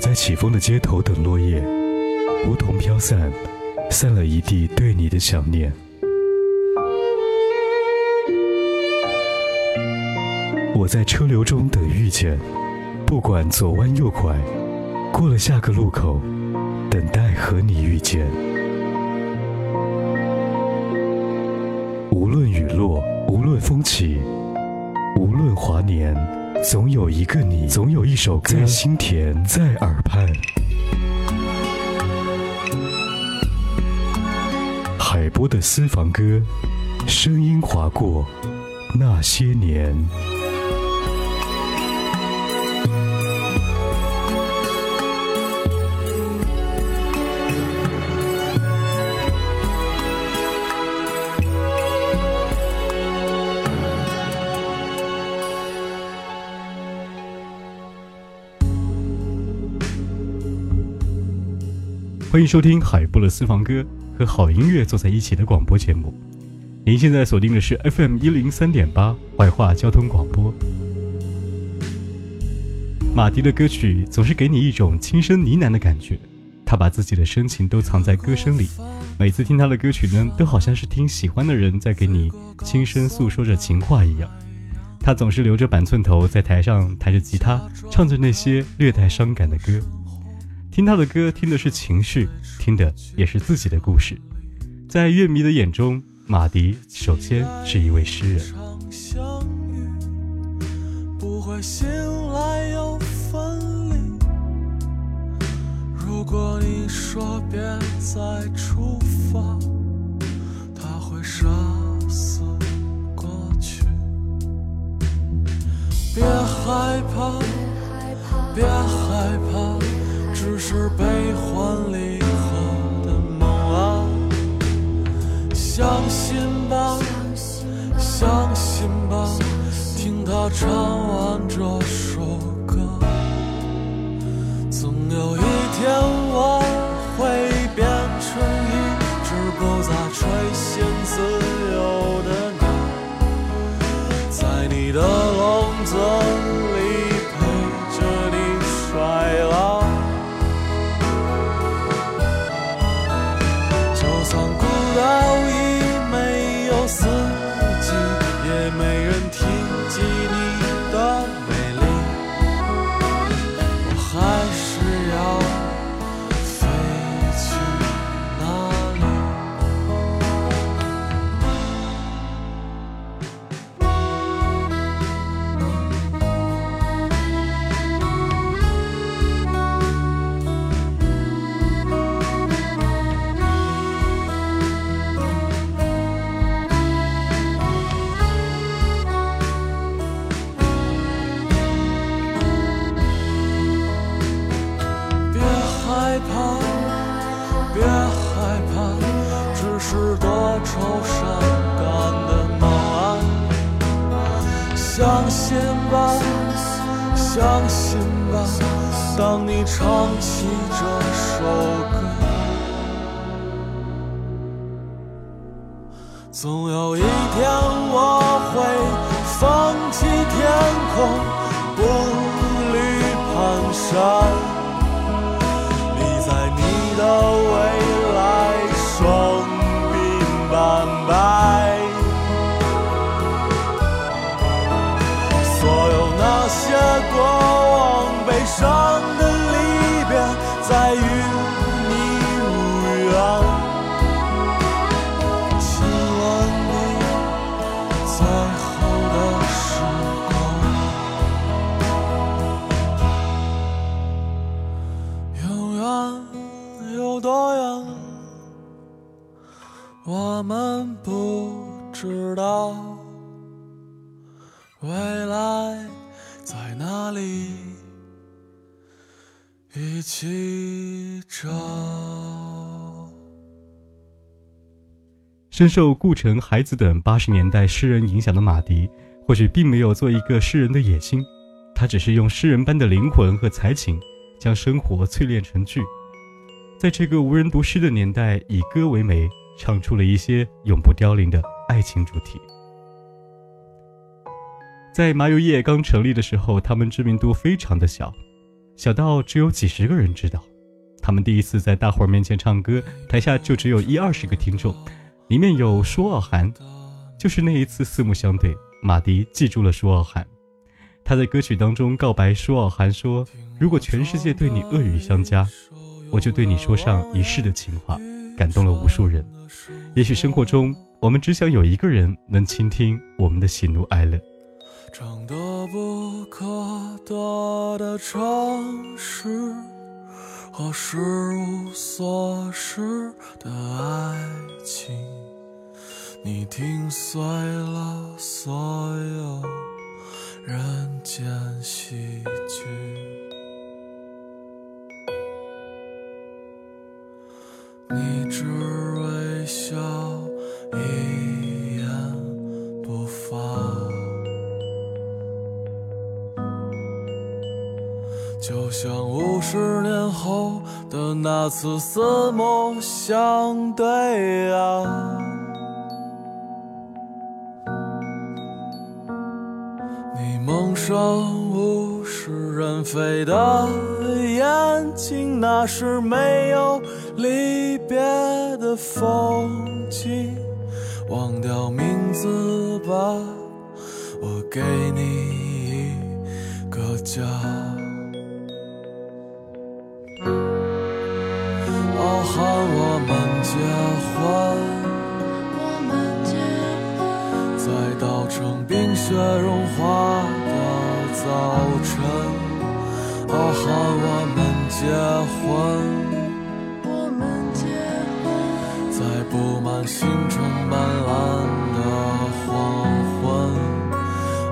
在起风的街头等落叶，梧桐飘散，散了一地对你的想念。我在车流中等遇见，不管左弯右拐，过了下个路口，等待和你遇见。无论雨落，无论风起，无论华年，总有一个你，总有一首歌在心田，在耳畔。海波的私房歌，声音划过那些年。欢迎收听海波的私房歌和好音乐坐在一起的广播节目。您现在锁定的是 FM 一零三点八怀化交通广播。马迪的歌曲总是给你一种轻声呢喃的感觉，他把自己的深情都藏在歌声里。每次听他的歌曲呢，都好像是听喜欢的人在给你轻声诉说着情话一样。他总是留着板寸头，在台上弹着吉他，唱着那些略带伤感的歌。听他的歌，听的是情绪，听的也是自己的故事。在乐迷的眼中，马迪首先是一位诗人。如果你说别再出发，他会杀死过去。别害怕，别害怕。是悲欢离合的梦啊，相信吧，相信吧，听他唱完这首。放心吧，当你唱起这首歌，总有一天我会放弃天空，步履蹒跚，我们不知道。未来。在哪里一起找？深受顾城、海子等八十年代诗人影响的马迪，或许并没有做一个诗人的野心，他只是用诗人般的灵魂和才情，将生活淬炼成句，在这个无人读诗的年代，以歌为媒，唱出了一些永不凋零的爱情主题。在麻油叶刚成立的时候，他们知名度非常的小，小到只有几十个人知道。他们第一次在大伙儿面前唱歌，台下就只有一二十个听众，里面有舒傲寒。就是那一次四目相对，马迪记住了舒傲寒。他在歌曲当中告白舒傲寒说：“如果全世界对你恶语相加，我就对你说上一世的情话。”感动了无数人。也许生活中，我们只想有一个人能倾听我们的喜怒哀乐。长得不可得的城市和失无所失的爱情，你听碎了所有人间喜剧。你只微笑一言不发，就像五十年后的那次四目相对啊。你蒙上物是人非的眼睛，那是没有离别的风景。忘掉名字吧，我给你一个家。傲寒我们结婚。我们结婚，在稻城冰雪融化的早晨，傲寒我们结婚，星辰斑斓的黄昏，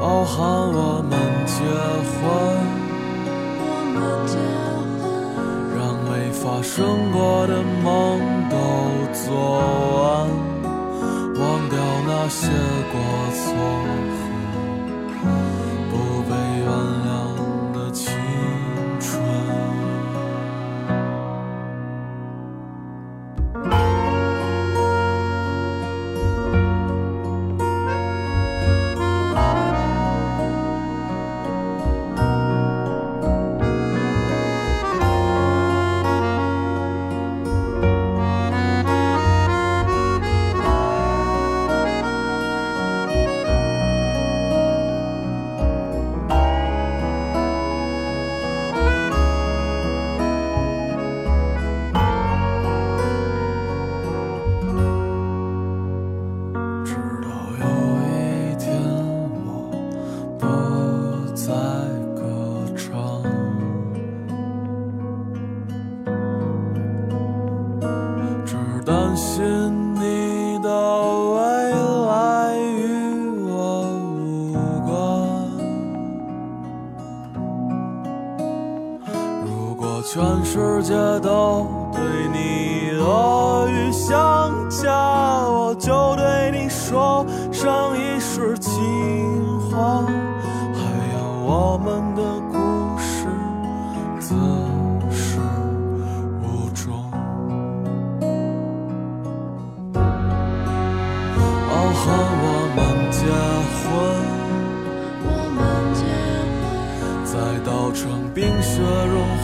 傲寒我们结婚，我们结婚，让没发生过的梦都做完。忘掉那些过错不被原谅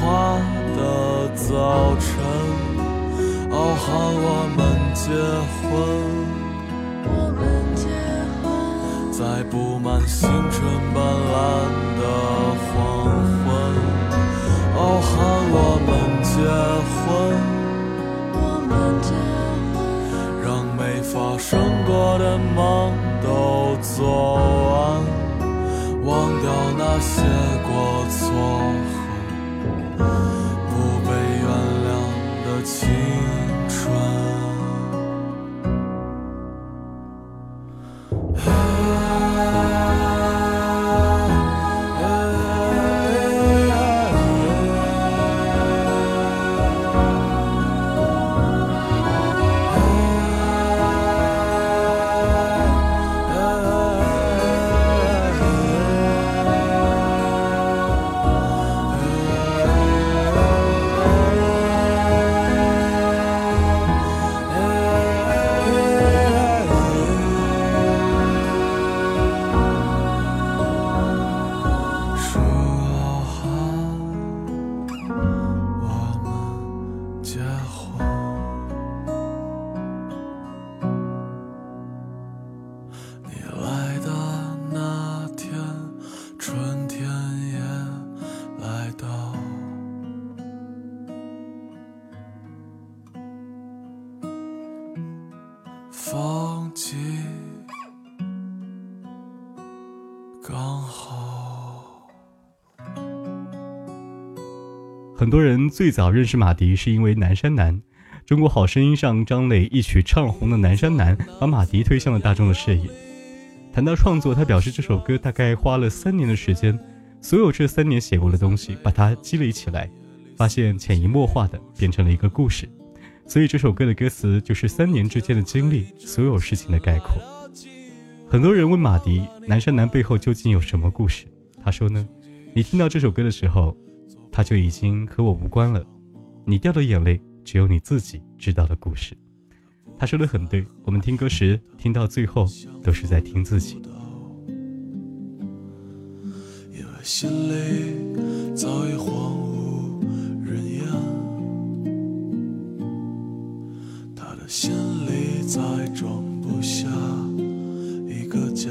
花的早晨，傲寒我们结婚，我们结婚，在布满星辰斑斓的黄昏，傲寒我们结婚，我们结婚，让没发生过的梦都做完，忘掉那些过错。很多人最早认识马迪是因为《南山南》，《中国好声音》上张磊一曲唱红的《南山南》，把马迪推向了大众的视野。谈到创作，他表示这首歌大概花了三年的时间，所有这三年写过的东西，把它积累起来，发现潜移默化的变成了一个故事。所以这首歌的歌词就是三年之间的经历，所有事情的概括。很多人问马迪《南山南》背后究竟有什么故事？他说呢，你听到这首歌的时候。他就已经和我无关了，你掉的眼泪只有你自己知道的故事。他说的很对，我们听歌时听到最后都是在听自己。因为心里早已荒无人烟，他的心里再装不下一个家，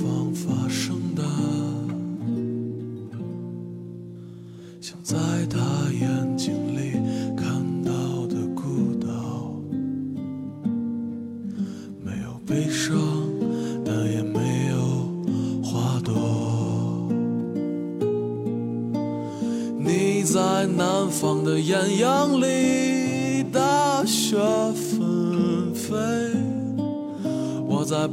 方发生的，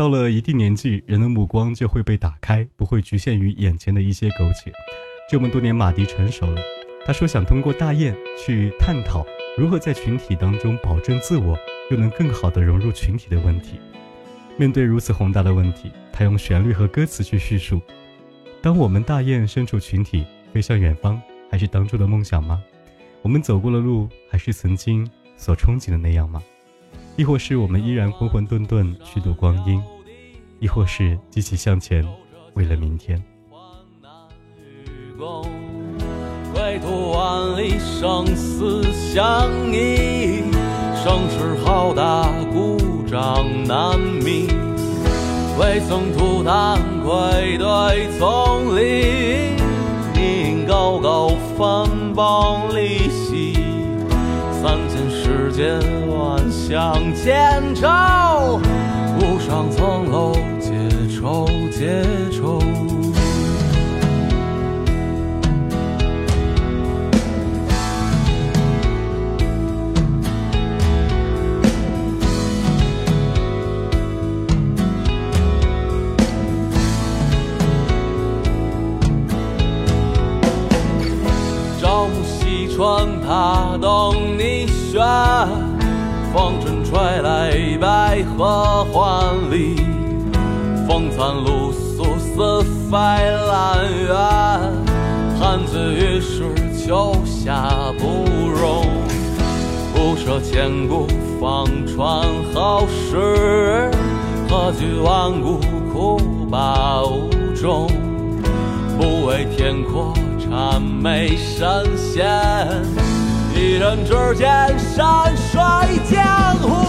到了一定年纪，人的目光就会被打开，不会局限于眼前的一些苟且。这么多年，马迪成熟了。他说想通过大雁去探讨如何在群体当中保证自我，又能更好地融入群体的问题。面对如此宏大的问题，他用旋律和歌词去叙述：当我们大雁身处群体，飞向远方，还是当初的梦想吗？我们走过的路，还是曾经所憧憬的那样吗？亦或是我们依然混混沌沌虚度光阴？亦或是积极向前，为了明天？归途万里，生死相依。声势浩大，鼓掌难鸣。未曾吐痰，愧对丛林。高高分崩离析，世间，万象千愁。无上层楼，解愁，解愁。朝暮西窗，他懂你选。风尘吹来，百合换里。风餐露宿，似飞兰园。汉子于是秋夏不容。不舍千古，方传后世。何惧万古，枯罢无终。不为天阔。谄媚神仙，一人之间，山水江湖。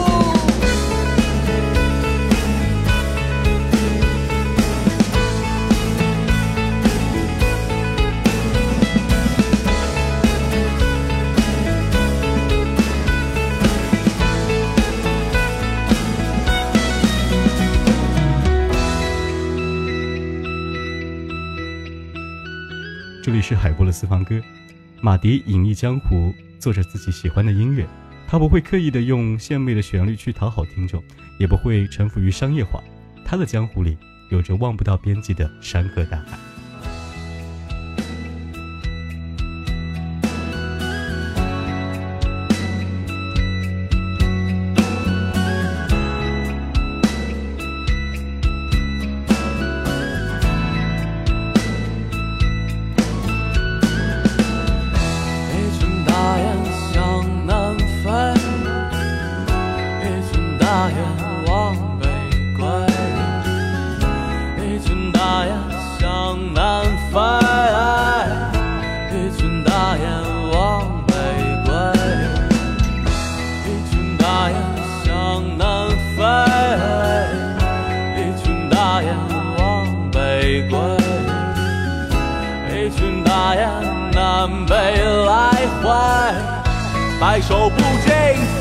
这里是海波的私房歌，马迪隐匿江湖，做着自己喜欢的音乐。他不会刻意的用献媚的旋律去讨好听众，也不会臣服于商业化。他的江湖里有着望不到边际的山河大海。白首不惊，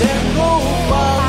天空放。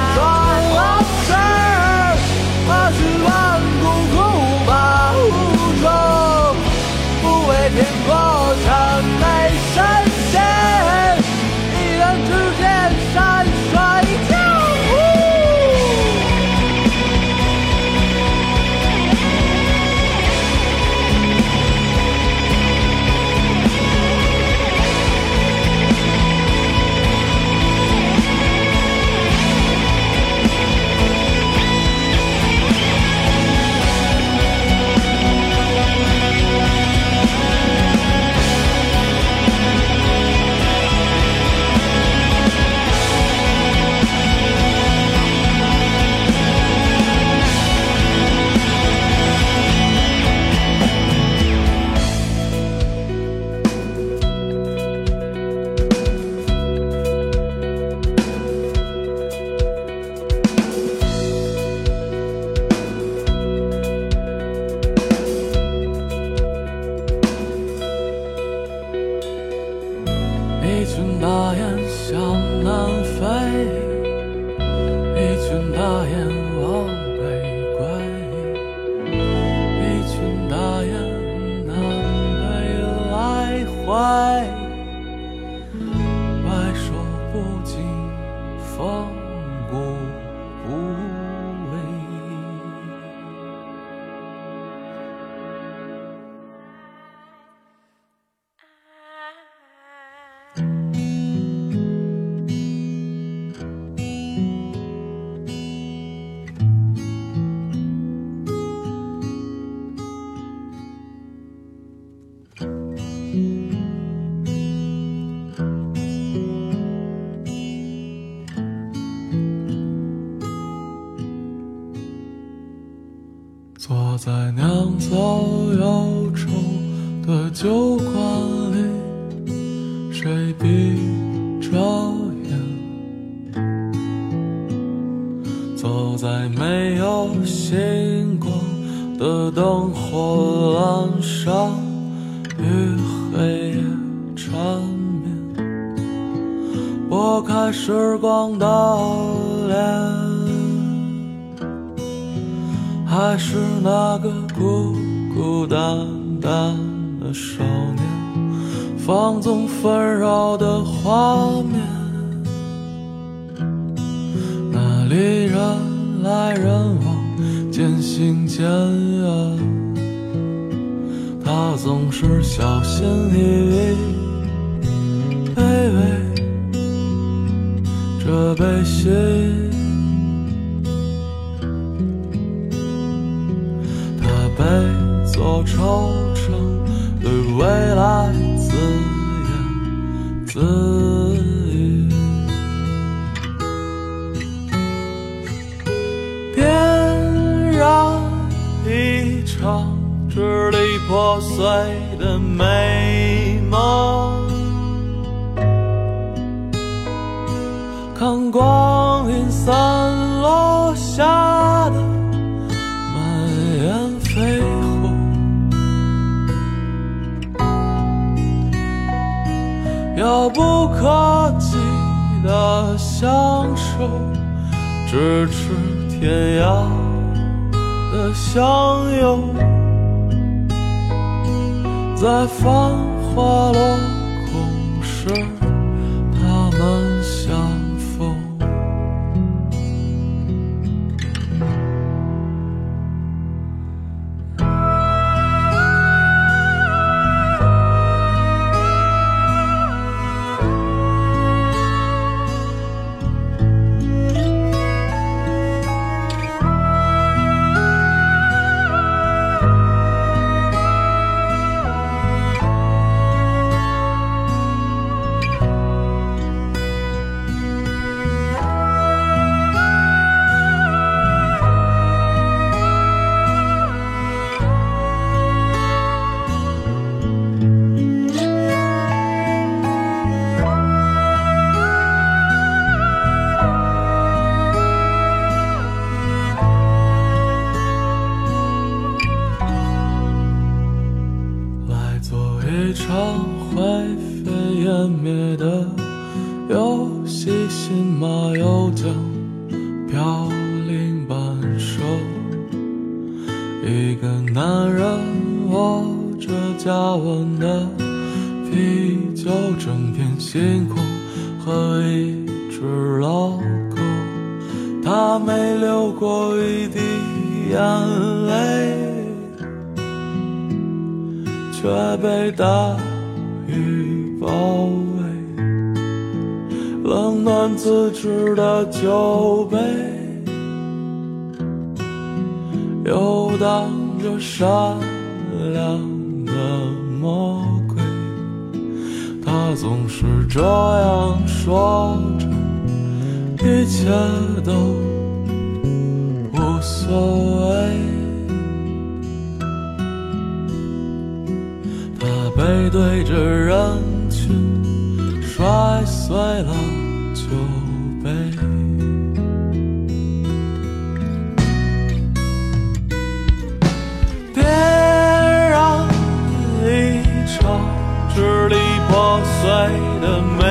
到忧愁的酒馆。的少年，放纵纷扰的画面。那里人来人往，渐行渐远。他总是小心翼翼，卑微这悲喜。被做惆怅，对未来自言自语。点燃一场支离破碎的美梦，看光阴散落下遥不可及的相守，咫尺天涯的相拥，在繁华落空时，他没流过一滴眼泪。却被大雨包围，冷暖自知的酒杯，游荡着善良的魔鬼。他总是这样说着，一切都无所谓。他背对着人群，摔碎了酒杯。别让一场支离破碎的美